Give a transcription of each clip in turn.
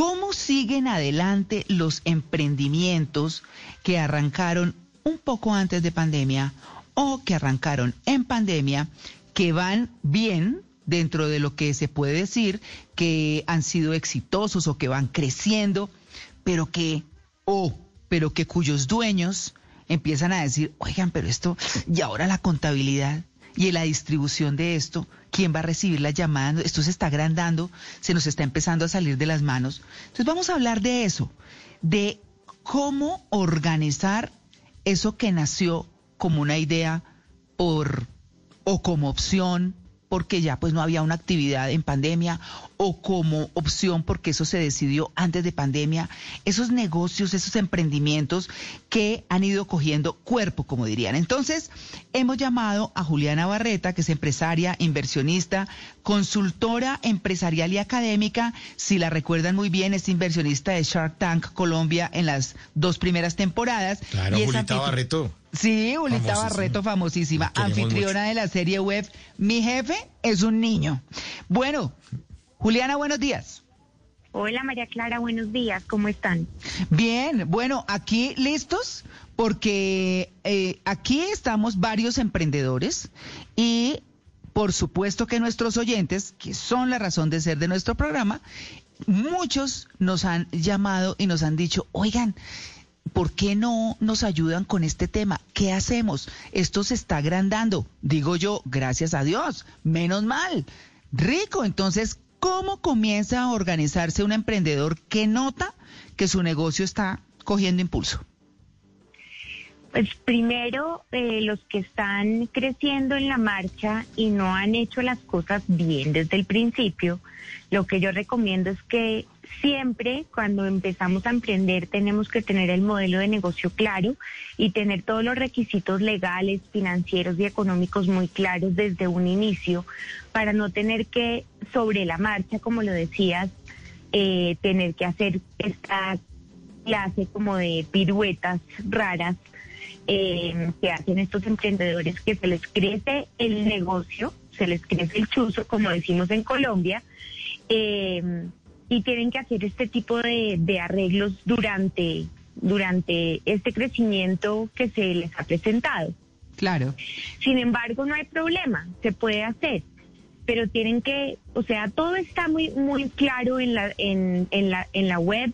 ¿Cómo siguen adelante los emprendimientos que arrancaron un poco antes de pandemia o que arrancaron en pandemia, que van bien dentro de lo que se puede decir que han sido exitosos o que van creciendo, pero que, o, pero que cuyos dueños empiezan a decir, oigan, pero esto, y ahora la contabilidad y la distribución de esto, quién va a recibir la llamada, esto se está agrandando, se nos está empezando a salir de las manos. Entonces vamos a hablar de eso, de cómo organizar eso que nació como una idea o como opción porque ya pues no había una actividad en pandemia o como opción porque eso se decidió antes de pandemia, esos negocios, esos emprendimientos que han ido cogiendo cuerpo, como dirían. Entonces, hemos llamado a Juliana Barreta, que es empresaria, inversionista, consultora empresarial y académica. Si la recuerdan muy bien, es inversionista de Shark Tank Colombia en las dos primeras temporadas. Claro, y Julita Barreto. Sí, Julita Famosísima. Barreto, famosísima, anfitriona de la serie web Mi jefe es un niño. Bueno, Juliana, buenos días. Hola María Clara, buenos días, ¿cómo están? Bien, bueno, aquí listos porque eh, aquí estamos varios emprendedores y por supuesto que nuestros oyentes, que son la razón de ser de nuestro programa, muchos nos han llamado y nos han dicho, oigan, ¿por qué no nos ayudan con este tema? ¿Qué hacemos? Esto se está agrandando. Digo yo, gracias a Dios, menos mal. Rico, entonces, ¿cómo comienza a organizarse un emprendedor que nota que su negocio está cogiendo impulso? Pues primero, eh, los que están creciendo en la marcha y no han hecho las cosas bien desde el principio, lo que yo recomiendo es que siempre cuando empezamos a emprender tenemos que tener el modelo de negocio claro y tener todos los requisitos legales, financieros y económicos muy claros desde un inicio para no tener que sobre la marcha, como lo decías, eh, tener que hacer esta clase como de piruetas raras eh, que hacen estos emprendedores que se les crece el negocio, se les crece el chuzo, como decimos en Colombia, eh, y tienen que hacer este tipo de, de arreglos durante, durante este crecimiento que se les ha presentado. Claro. Sin embargo, no hay problema, se puede hacer, pero tienen que, o sea, todo está muy muy claro en la en, en la en la web.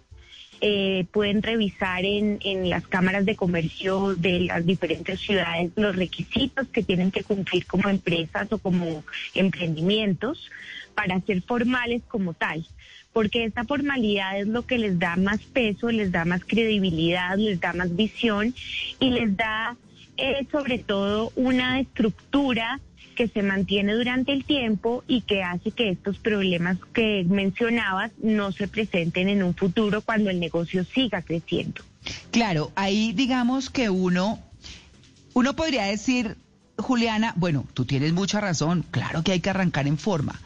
Eh, pueden revisar en, en las cámaras de comercio de las diferentes ciudades los requisitos que tienen que cumplir como empresas o como emprendimientos para ser formales como tal, porque esta formalidad es lo que les da más peso, les da más credibilidad, les da más visión y les da eh, sobre todo una estructura que se mantiene durante el tiempo y que hace que estos problemas que mencionabas no se presenten en un futuro cuando el negocio siga creciendo. Claro, ahí digamos que uno, uno podría decir, Juliana, bueno, tú tienes mucha razón, claro que hay que arrancar en forma,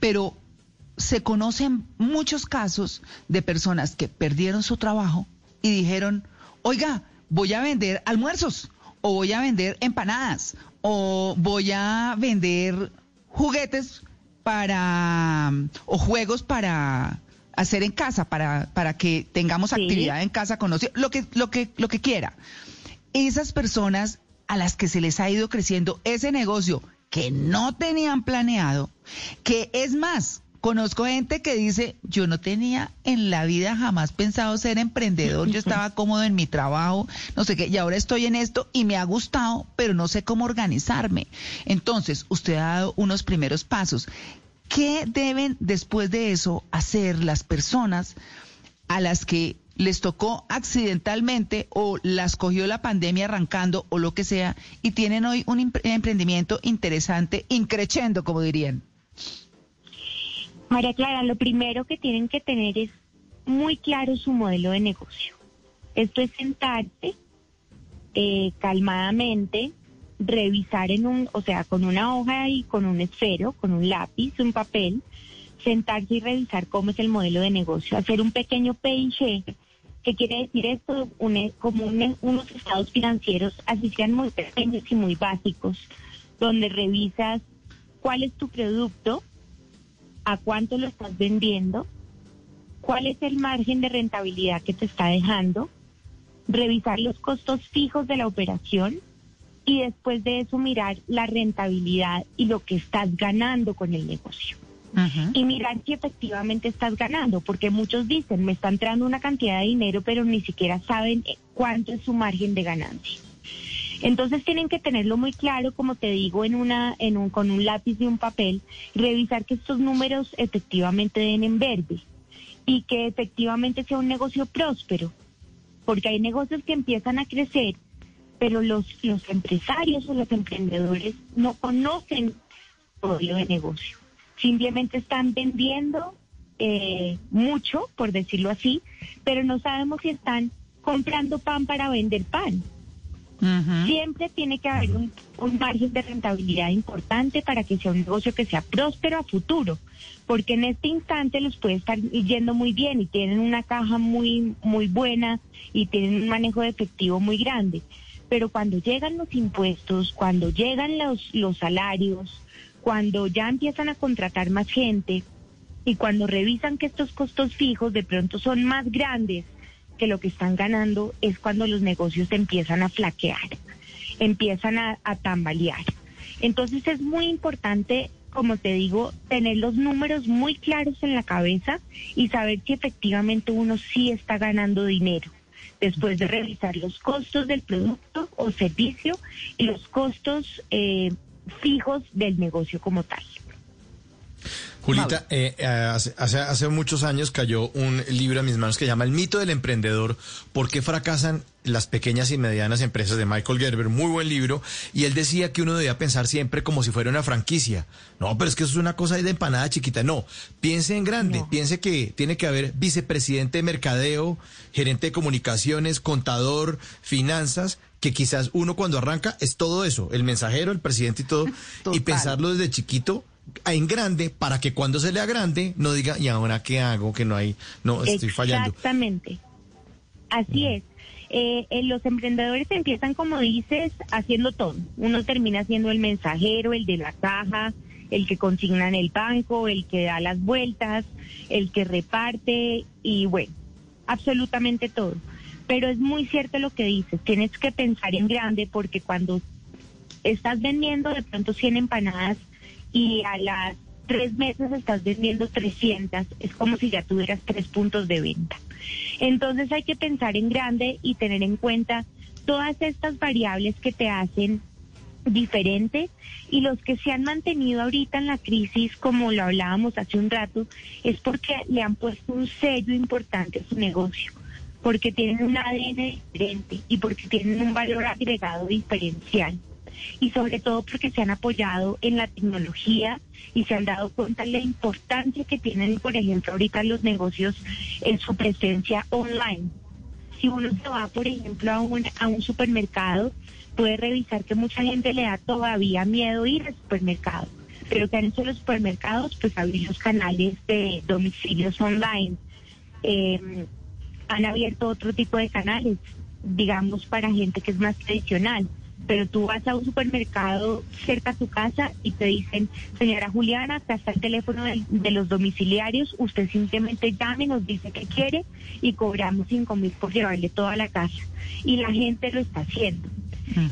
pero se conocen muchos casos de personas que perdieron su trabajo y dijeron, oiga, voy a vender almuerzos, o voy a vender empanadas, o voy a vender juguetes para, o juegos para hacer en casa, para, para que tengamos Sí. actividad en casa conocido, lo que, lo que, lo que quiera. Esas personas a las que se les ha ido creciendo ese negocio que no tenían planeado, que es más, conozco gente que dice, yo no tenía en la vida jamás pensado ser emprendedor, yo estaba cómodo en mi trabajo, no sé qué, y ahora estoy en esto y me ha gustado, pero no sé cómo organizarme. Entonces, usted ha dado unos primeros pasos. ¿Qué deben después de eso hacer las personas a las que les tocó accidentalmente o las cogió la pandemia arrancando o lo que sea y tienen hoy un empre- emprendimiento interesante, increchendo, como dirían? María Clara, lo primero que tienen que tener es muy claro su modelo de negocio. Esto es sentarse eh, calmadamente, revisar en un, o sea, con una hoja y con un esfero, con un lápiz, un papel, sentarse y revisar cómo es el modelo de negocio, hacer un pequeño PIG. ¿Qué quiere decir esto? Un- como un- unos estados financieros, así sean muy pequeños y muy básicos, donde revisas cuál es tu producto, a cuánto lo estás vendiendo, cuál es el margen de rentabilidad que te está dejando, revisar los costos fijos de la operación y después de eso mirar la rentabilidad y lo que estás ganando con el negocio. Y mirar si efectivamente estás ganando, porque muchos dicen, me está entrando una cantidad de dinero, pero ni siquiera saben cuánto es su margen de ganancia. Entonces tienen que tenerlo muy claro, como te digo, en una, en un, con un lápiz y un papel, revisar que estos números efectivamente den en verde y que efectivamente sea un negocio próspero, porque hay negocios que empiezan a crecer, pero los, empresarios o los emprendedores no conocen modelo de negocio. Simplemente están vendiendo eh, mucho, por decirlo así, pero no sabemos si están comprando pan para vender pan. Siempre tiene que haber un, margen de rentabilidad importante para que sea un negocio que sea próspero a futuro, porque en este instante les puede estar yendo muy bien y tienen una caja muy muy buena y tienen un manejo de efectivo muy grande, pero cuando llegan los impuestos, cuando llegan los los salarios, cuando ya empiezan a contratar más gente y cuando revisan que estos costos fijos de pronto son más grandes que lo que están ganando es cuando los negocios empiezan a flaquear, empiezan a, tambalear. Entonces es muy importante, como te digo, tener los números muy claros en la cabeza y saber si efectivamente uno sí está ganando dinero después de revisar los costos del producto o servicio y los costos eh, fijos del negocio como tal. Julita, eh, eh, hace, hace, muchos años cayó un libro a mis manos que se llama El mito del emprendedor, ¿por qué fracasan las pequeñas y medianas empresas de Michael Gerber? Muy buen libro. Y él decía que uno debía pensar siempre como si fuera una franquicia. No, pero es que eso es una cosa de empanada chiquita. No, piense en grande, piense que tiene que haber vicepresidente de mercadeo, gerente de comunicaciones, contador, finanzas, que quizás uno cuando arranca es todo eso, el mensajero, el presidente y todo, y pensarlo desde chiquito en grande para que cuando se lea grande no diga, ¿y ahora qué hago? Que no hay, no, estoy fallando. Exactamente. Así es. Eh, eh, los emprendedores empiezan, como dices, haciendo todo. Uno termina siendo el mensajero, el de la caja, el que consigna en el banco, el que da las vueltas, el que reparte y bueno, absolutamente todo. Pero es muy cierto lo que dices, tienes que pensar en grande porque cuando estás vendiendo de pronto 100 empanadas y a las tres meses estás vendiendo 300, es como si ya tuvieras tres puntos de venta. Entonces hay que pensar en grande y tener en cuenta todas estas variables que te hacen diferente y los que se han mantenido ahorita en la crisis, como lo hablábamos hace un rato, es porque le han puesto un sello importante a su negocio, porque tienen un ADN diferente y porque tienen un valor agregado diferencial y sobre todo porque se han apoyado en la tecnología y se han dado cuenta de la importancia que tienen, por ejemplo, ahorita los negocios en su presencia online. Si uno se va, por ejemplo, a un, a un supermercado, puede revisar que mucha gente le da todavía miedo ir al supermercado. Pero que han hecho los supermercados, pues abrir los canales de domicilios online. Eh, han abierto otro tipo de canales, digamos, para gente que es más tradicional pero tú vas a un supermercado cerca a tu casa y te dicen, señora Juliana, acá está el teléfono de, los domiciliarios, usted simplemente llame, nos dice que quiere y cobramos cinco mil por llevarle toda la casa. Y la gente lo está haciendo.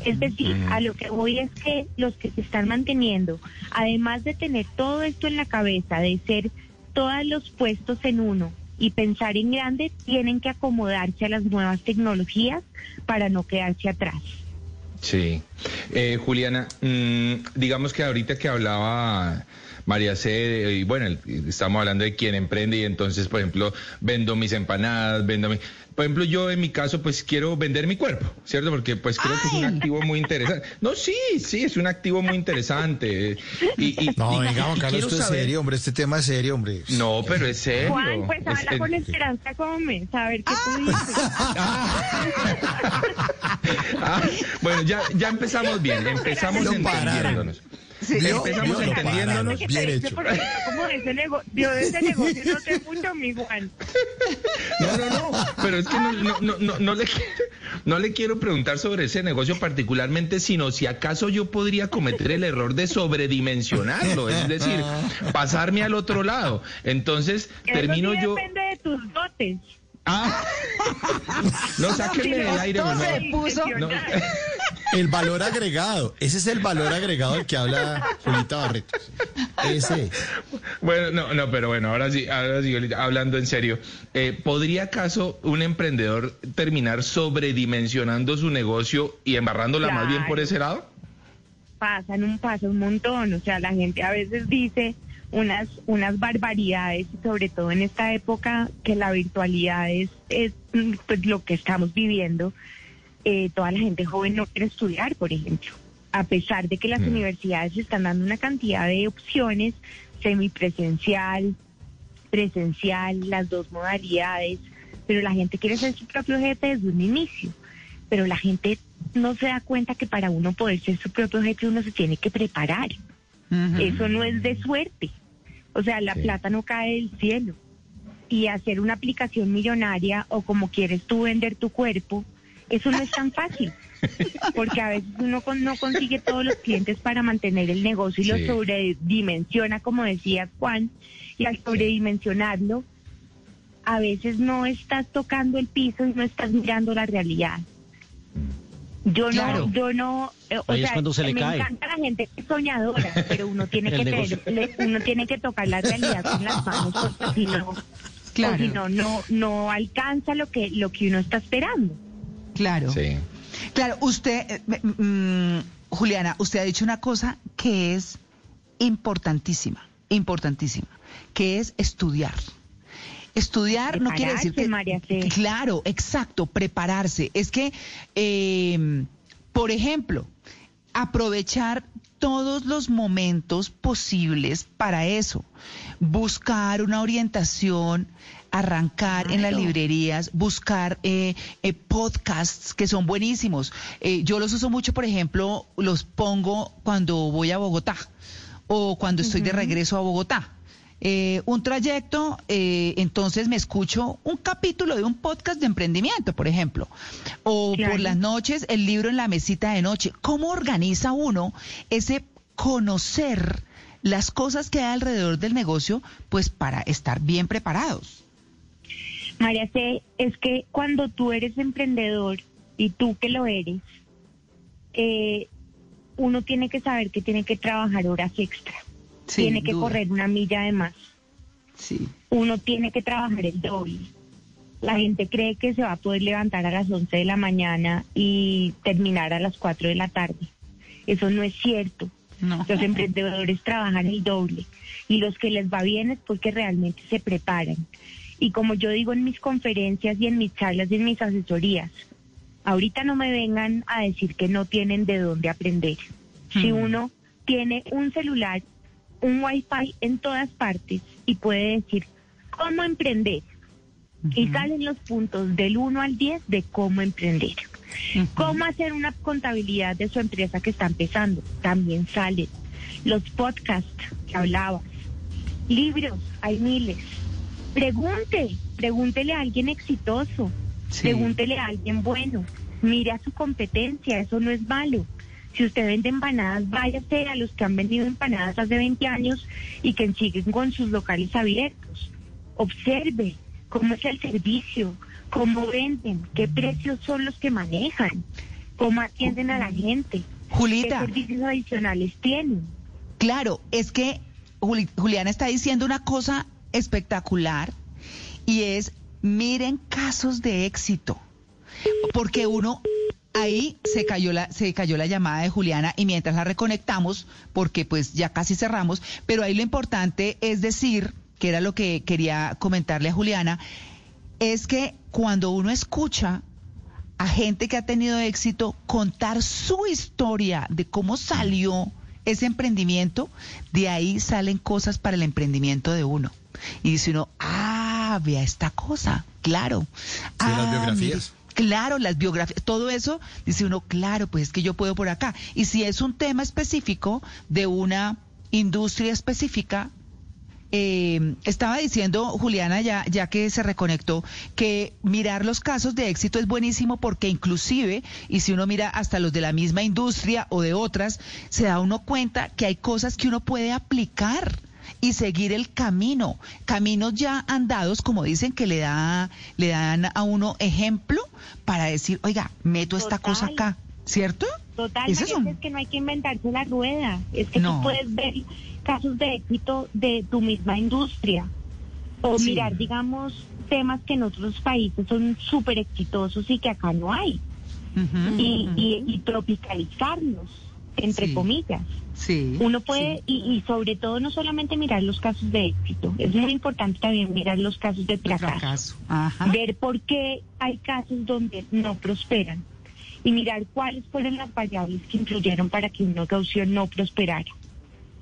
Es decir, a lo que voy es que los que se están manteniendo, además de tener todo esto en la cabeza, de ser todos los puestos en uno y pensar en grande, tienen que acomodarse a las nuevas tecnologías para no quedarse atrás. Sí. Eh, Juliana, mm, digamos que ahorita que hablaba María C, y bueno, estamos hablando de quien emprende y entonces, por ejemplo, vendo mis empanadas, vendo mi... Por ejemplo, yo en mi caso, pues quiero vender mi cuerpo, ¿cierto? Porque pues creo que es un activo muy interesante. No, sí, sí, es un activo muy interesante. Y, no, venga, Juan Carlos, esto es serio, hombre, este tema es serio, hombre. No, pero es serio. Juan, pues habla con Esperanza Gómez, a ver qué tú dices. Ah, bueno, ya, ya empezamos bien, empezamos entendiéndonos. Sí, empezamos entendiéndonos. Bien hecho. Como de ese, negocio, de ese negocio no te mucho, mi Juan. No, no, no, pero es que no, no, no, no, le quiero, no le quiero preguntar sobre ese negocio particularmente, sino si acaso yo podría cometer el error de sobredimensionarlo, es decir, pasarme al otro lado. Entonces, termino yo... depende de tus dotes. Ah, no, sáquenme del aire. Todo no. se puso. No. El valor agregado. Ese es el valor agregado del que habla Julita Barretos. Ese. Bueno, no, no, pero bueno, ahora sí, ahora sí, hablando en serio, eh, ¿podría acaso un emprendedor terminar sobredimensionando su negocio y embarrándola más bien por ese lado? pasan un paso un montón, o sea, la gente a veces dice unas unas barbaridades, y sobre todo en esta época que la virtualidad es, es mm, pues, lo que estamos viviendo. Eh, toda la gente joven no quiere estudiar, por ejemplo, a pesar de que las Mm. universidades están dando una cantidad de opciones, semipresencial, presencial, las dos modalidades, pero la gente quiere ser su propio jefe desde un inicio. Pero la gente no se da cuenta que para uno poder ser su propio jefe uno se tiene que preparar. Eso no es de suerte. O sea, la Sí. plata no cae del cielo. Y hacer una aplicación millonaria o como quieres tú vender tu cuerpo, eso no es tan fácil. Porque a veces uno con- no consigue todos los clientes para mantener el negocio y Sí. lo sobredimensiona, como decía Juan, y al sobredimensionarlo, a veces no estás tocando el piso y no estás mirando la realidad. Yo Claro. no, yo no, eh, o Ahí es sea, cuando se le me cae. encanta la gente que es soñadora, pero uno tiene que tener- le- uno tiene que tocar la realidad con las manos, porque si no, Claro. si no, no, no alcanza lo que, lo que uno está esperando. Claro. Sí. Claro, usted, eh, mm, Juliana, usted ha dicho una cosa que es importantísima, importantísima, que es estudiar. Estudiar no quiere decir que... María C. Claro, exacto, prepararse. Es que, eh, por ejemplo, aprovechar todos los momentos posibles para eso. Buscar una orientación, arrancar en las librerías, buscar eh, eh, podcasts que son buenísimos. Eh, yo los uso mucho, por ejemplo, los pongo cuando voy a Bogotá o cuando estoy de regreso a Bogotá. Eh, un trayecto, eh, entonces me escucho un capítulo de un podcast de emprendimiento, por ejemplo. O Claro. por las noches, el libro en la mesita de noche. ¿Cómo organiza uno ese conocer las cosas que hay alrededor del negocio, pues para estar bien preparados? María C, es que cuando tú eres emprendedor y tú que lo eres, eh, uno tiene que saber que tiene que trabajar horas extra, Sin tiene que duda. correr una milla de más, Sí. uno tiene que trabajar el doble. La gente cree que se va a poder levantar a las 11 de la mañana y terminar a las 4 de la tarde. Eso no es cierto. No. Los emprendedores trabajan el doble y los que les va bien es porque realmente se preparan. Y como yo digo en mis conferencias y en mis charlas y en mis asesorías, ahorita no me vengan a decir que no tienen de dónde aprender. Si Hmm. uno tiene un celular, un wifi en todas partes y puede decir cómo emprender, y salen los puntos del 1 al 10 de cómo emprender. ¿Cómo hacer una contabilidad de su empresa que está empezando? También salen. Los podcasts que hablabas. Libros, hay miles. Pregunte, pregúntele a alguien exitoso. Sí. Pregúntele a alguien bueno. Mire a su competencia, eso no es malo. Si usted vende empanadas, váyase a los que han vendido empanadas hace 20 años y que siguen con sus locales abiertos. Observe cómo es el servicio, cómo venden, qué precios son los que manejan, cómo atienden a la gente, qué Julita, servicios adicionales tienen. claro, es que Juli- Juliana está diciendo una cosa espectacular y es, miren casos de éxito, porque uno ahí se cayó la se cayó la llamada de Juliana y mientras la reconectamos porque pues ya casi cerramos, pero ahí lo importante es decir, que era lo que quería comentarle a Juliana, es que cuando uno escucha a gente que ha tenido éxito contar su historia de cómo salió ese emprendimiento, de ahí salen cosas para el emprendimiento de uno. Y dice uno, ah, vea esta cosa, claro. las Ah, biografías. mire, Claro, las biografías, todo eso, dice uno, claro, pues es que yo puedo por acá. Y si es un tema específico de una industria específica, eh, estaba diciendo Juliana, ya, ya que se reconectó, que mirar los casos de éxito es buenísimo porque inclusive, y si uno mira hasta los de la misma industria o de otras, se da uno cuenta que hay cosas que uno puede aplicar y seguir el camino, caminos ya andados, como dicen que le da, le dan a uno ejemplo para decir, oiga, meto esta cosa acá, ¿cierto? Total, es, que no hay que inventarse la rueda, es que tú puedes ver casos de éxito de tu misma industria. O mirar, digamos, temas que en otros países son súper exitosos y que acá no hay. y, tropicalizarlos, entre comillas. Sí, Uno puede, y, sobre todo no solamente mirar los casos de éxito, es muy importante también mirar los casos de fracaso. Ver por qué hay casos donde no prosperan. Y mirar cuáles fueron las variables que influyeron para que un negocio no prosperara.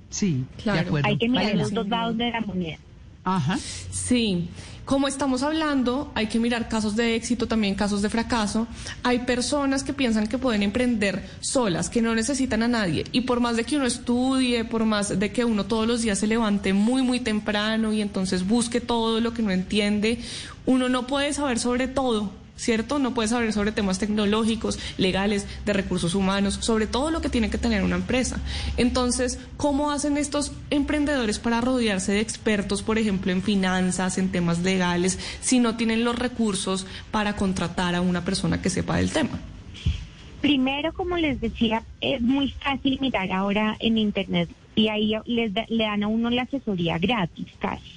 Sí, claro. Hay que mirar los dos lados de la moneda. Ajá. Sí, como estamos hablando, hay que mirar casos de éxito, también casos de fracaso. Hay personas que piensan que pueden emprender solas, que no necesitan a nadie. Y por más de que uno estudie, por más de que uno todos los días se levante muy, muy temprano y entonces busque todo lo que no entiende, uno no puede saber sobre todo ¿cierto? No puede saber sobre temas tecnológicos, legales, de recursos humanos, sobre todo lo que tiene que tener una empresa. Entonces, ¿cómo hacen estos emprendedores para rodearse de expertos, por ejemplo, en finanzas, en temas legales, si no tienen los recursos para contratar a una persona que sepa del tema? Primero, como les decía, es muy fácil mirar ahora en Internet y ahí les le dan a uno la asesoría gratis casi.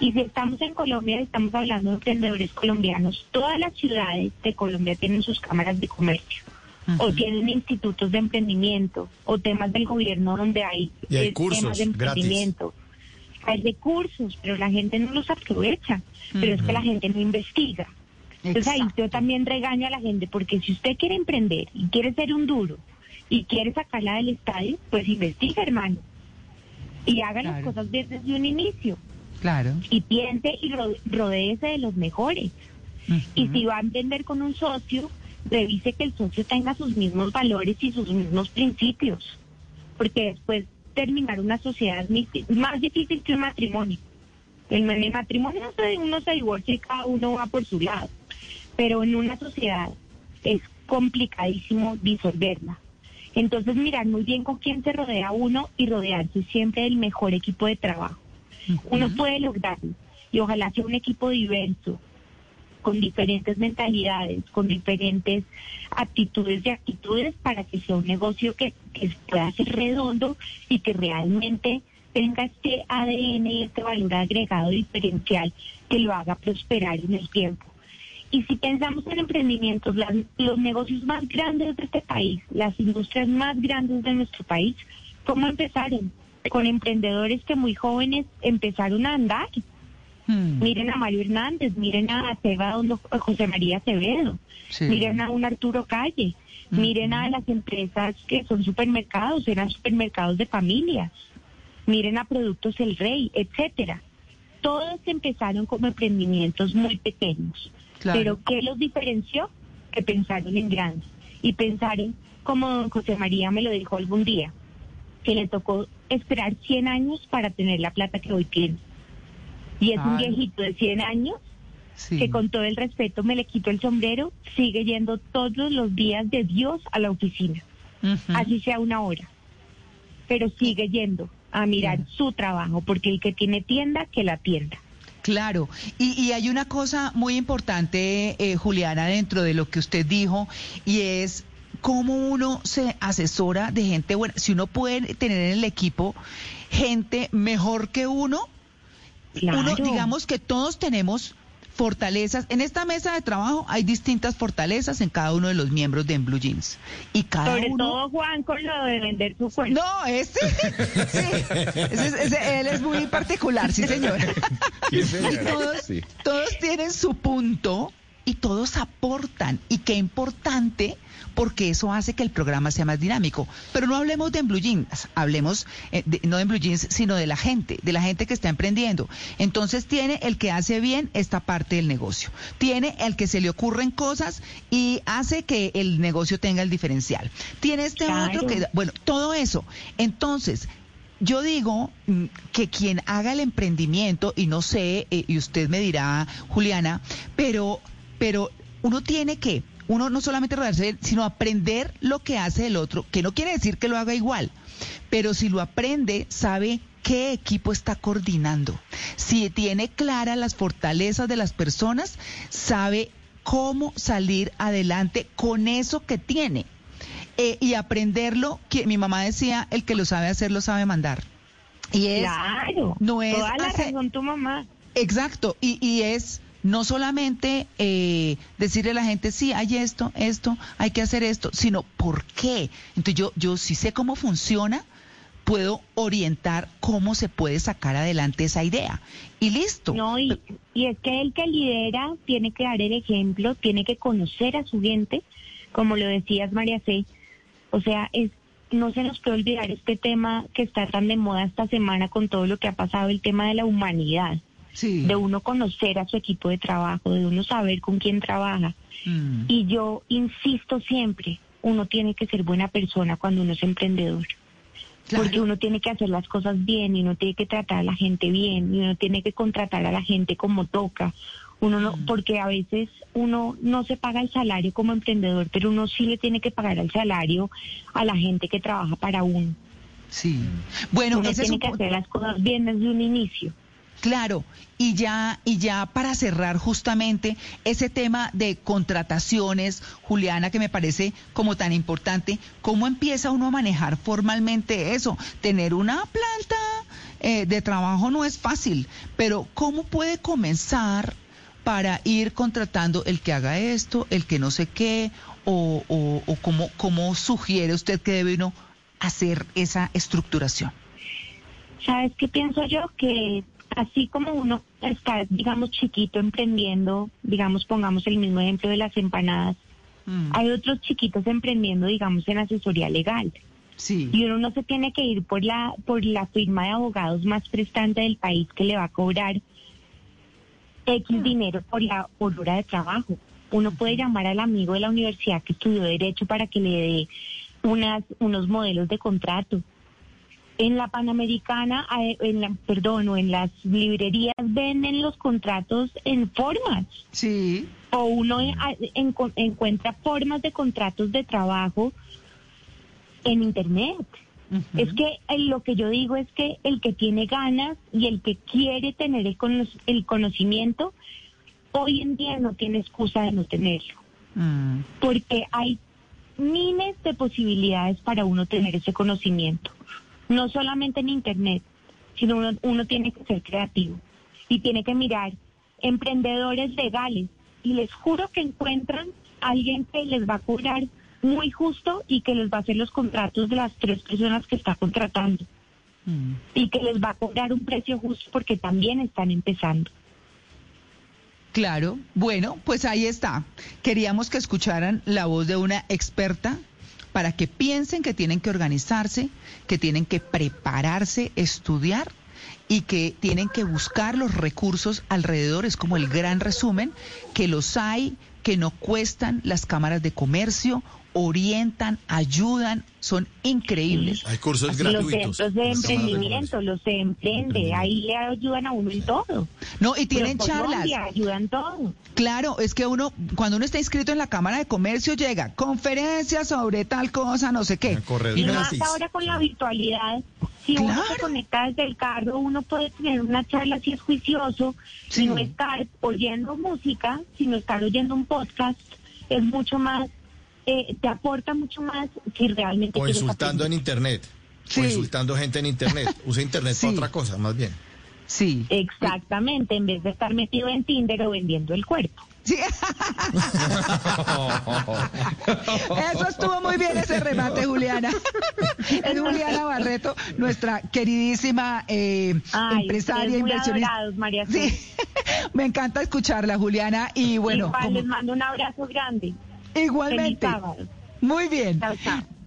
Y si estamos en Colombia, estamos hablando de emprendedores colombianos. Todas las ciudades de Colombia tienen sus cámaras de comercio. O tienen institutos de emprendimiento, o temas del gobierno donde hay, eh, temas de emprendimiento. Hay recursos, pero la gente no los aprovecha. Pero es que la gente no investiga. Entonces ahí yo también regaño a la gente, porque si usted quiere emprender y quiere ser un duro y quiere sacarla del estadio, pues investiga, hermano. Y haga las cosas desde un inicio. Claro. Y piense y rodeese de los mejores. Y si va a emprender con un socio, revise que el socio tenga sus mismos valores y sus mismos principios. Porque después terminar una sociedad es más difícil que un matrimonio. En el matrimonio uno se divorcia y cada uno va por su lado. Pero en una sociedad es complicadísimo disolverla. Entonces mirar muy bien con quién se rodea uno y rodearse siempre del mejor equipo de trabajo. Uno puede lograrlo y ojalá sea un equipo diverso, con diferentes mentalidades, con diferentes actitudes y actitudes para que sea un negocio que, pueda ser redondo y que realmente tenga este ADN y este valor agregado diferencial que lo haga prosperar en el tiempo. Y si pensamos en emprendimientos, los negocios más grandes de este país, las industrias más grandes de nuestro país, ¿cómo empezaron? Con emprendedores que muy jóvenes empezaron a andar. Hmm. Miren a Mario Hernández, miren a, José María Acevedo, miren a un Arturo Calle, hmm. miren a las empresas que son supermercados, eran supermercados de familias, miren a Productos El Rey, etcétera. Todos empezaron como emprendimientos muy pequeños. Pero ¿qué los diferenció? Que pensaron en grande y pensaron, como José María me lo dijo algún día, que le tocó esperar 100 años para tener la plata que hoy tiene. Y es un viejito de 100 años que con todo el respeto me le quito el sombrero, sigue yendo todos los días de Dios a la oficina, así sea una hora, pero sigue yendo a mirar su trabajo, porque el que tiene tienda, que la tienda. Claro, y, hay una cosa muy importante, eh, Juliana, dentro de lo que usted dijo, y es cómo uno se asesora de gente buena. Si uno puede tener en el equipo gente mejor que uno, uno digamos que todos tenemos fortalezas. En esta mesa de trabajo hay distintas fortalezas en cada uno de los miembros de en Blue Jeans. Y cada Sobre todo Juan con lo de vender su cuerpo. No, este, sí, él es muy particular, sí señor. y todos, todos tienen su punto y todos aportan. Y qué importante porque eso hace que el programa sea más dinámico. Pero no hablemos de en Blue Jeans, hablemos eh, no de Blue Jeans, sino de la gente, de la gente que está emprendiendo. Entonces tiene el que hace bien esta parte del negocio, tiene el que se le ocurren cosas y hace que el negocio tenga el diferencial. Tiene este otro que, bueno, todo eso. Entonces, yo digo mm, que quien haga el emprendimiento, y no sé, eh, y usted me dirá, Juliana, pero, pero uno tiene que uno no solamente rodearse, sino aprender lo que hace el otro, que no quiere decir que lo haga igual, pero si lo aprende, sabe qué equipo está coordinando. Si tiene claras las fortalezas de las personas, sabe cómo salir adelante con eso que tiene. Eh, y aprenderlo, que mi mamá decía, el que lo sabe hacer lo sabe mandar. Y es, claro, no es toda la razón tu mamá. Exacto, y, y es no solamente eh, decirle a la gente, sí, hay esto, esto, hay que hacer esto, sino por qué. Entonces yo, yo sí sé cómo funciona, puedo orientar cómo se puede sacar adelante esa idea. Y listo. No, y, y es que el que lidera tiene que dar el ejemplo, tiene que conocer a su gente, como lo decías María C. O sea, es no se nos puede olvidar este tema que está tan de moda esta semana con todo lo que ha pasado, el tema de la humanidad. De uno conocer a su equipo de trabajo, de uno saber con quién trabaja. Mm. Y yo insisto siempre, uno tiene que ser buena persona cuando uno es emprendedor. Porque uno tiene que hacer las cosas bien y uno tiene que tratar a la gente bien y uno tiene que contratar a la gente como toca. Uno no, mm. porque a veces uno no se paga el salario como emprendedor, pero uno sí le tiene que pagar el salario a la gente que trabaja para uno. Sí. Bueno, uno tiene que hacer las cosas bien desde un inicio. Claro, y ya, y ya para cerrar justamente ese tema de contrataciones, Juliana, que me parece como tan importante, ¿cómo empieza uno a manejar formalmente eso? Tener una planta eh, de trabajo no es fácil, pero ¿cómo puede comenzar para ir contratando el que haga esto, el que no sé qué, o, o, o cómo, cómo sugiere usted que debe uno hacer esa estructuración? ¿Sabes qué pienso yo? Que así como uno está, digamos, chiquito emprendiendo, digamos, pongamos el mismo ejemplo de las empanadas, mm. hay otros chiquitos emprendiendo, digamos, en asesoría legal. Sí. Y uno no se tiene que ir por la, por la firma de abogados más prestante del país que le va a cobrar X mm. dinero por la por hora de trabajo. Uno puede llamar al amigo de la universidad que estudió Derecho para que le dé unas, unos modelos de contrato en la Panamericana, eh, en la, perdón, o en las librerías venden los contratos en formas. Sí. O uno encuentra formas de contratos de trabajo en Internet. Es que lo que yo digo es que el que tiene ganas y el que quiere tener el, el conocimiento, hoy en día no tiene excusa de no tenerlo. Mm. Porque hay miles de posibilidades para uno tener ese conocimiento no solamente en Internet, sino uno, tiene que ser creativo y tiene que mirar emprendedores legales y les juro que encuentran a alguien que les va a cobrar muy justo y que les va a hacer los contratos de las tres personas que está contratando mm. y que les va a cobrar un precio justo porque también están empezando. Claro, bueno, pues ahí está. Queríamos que escucharan la voz de una experta para que piensen que tienen que organizarse, que tienen que prepararse, estudiar y que tienen que buscar los recursos alrededor. Es como el gran resumen, que los hay, que no cuestan las cámaras de comercio, orientan, ayudan, son increíbles. Hay cursos gratuitos. Los centros de emprendimiento, los de emprende, ahí le ayudan a uno en todo. No, y tienen charlas. ayudan todo. Claro, es que uno, cuando uno está inscrito en la Cámara de Comercio, llega conferencias sobre tal cosa, no sé qué. Y no hasta ahora con la virtualidad, si uno se conecta desde el carro, uno puede tener una charla si es juicioso, sin estar oyendo música, sino estar oyendo un podcast, es mucho más eh, te aporta mucho más si realmente... O insultando en Internet. O insultando gente en Internet. Usa Internet para otra cosa, más bien. Sí. Exactamente, en vez de estar metido en Tinder o vendiendo el cuerpo. Sí. Eso estuvo muy bien ese remate, Juliana. Es Juliana Barreto, nuestra queridísima eh, empresaria, inversionista. María sí. Me encanta escucharla, Juliana. Y bueno. les mando un abrazo grande. Igualmente. Muy bien. Chao, chao.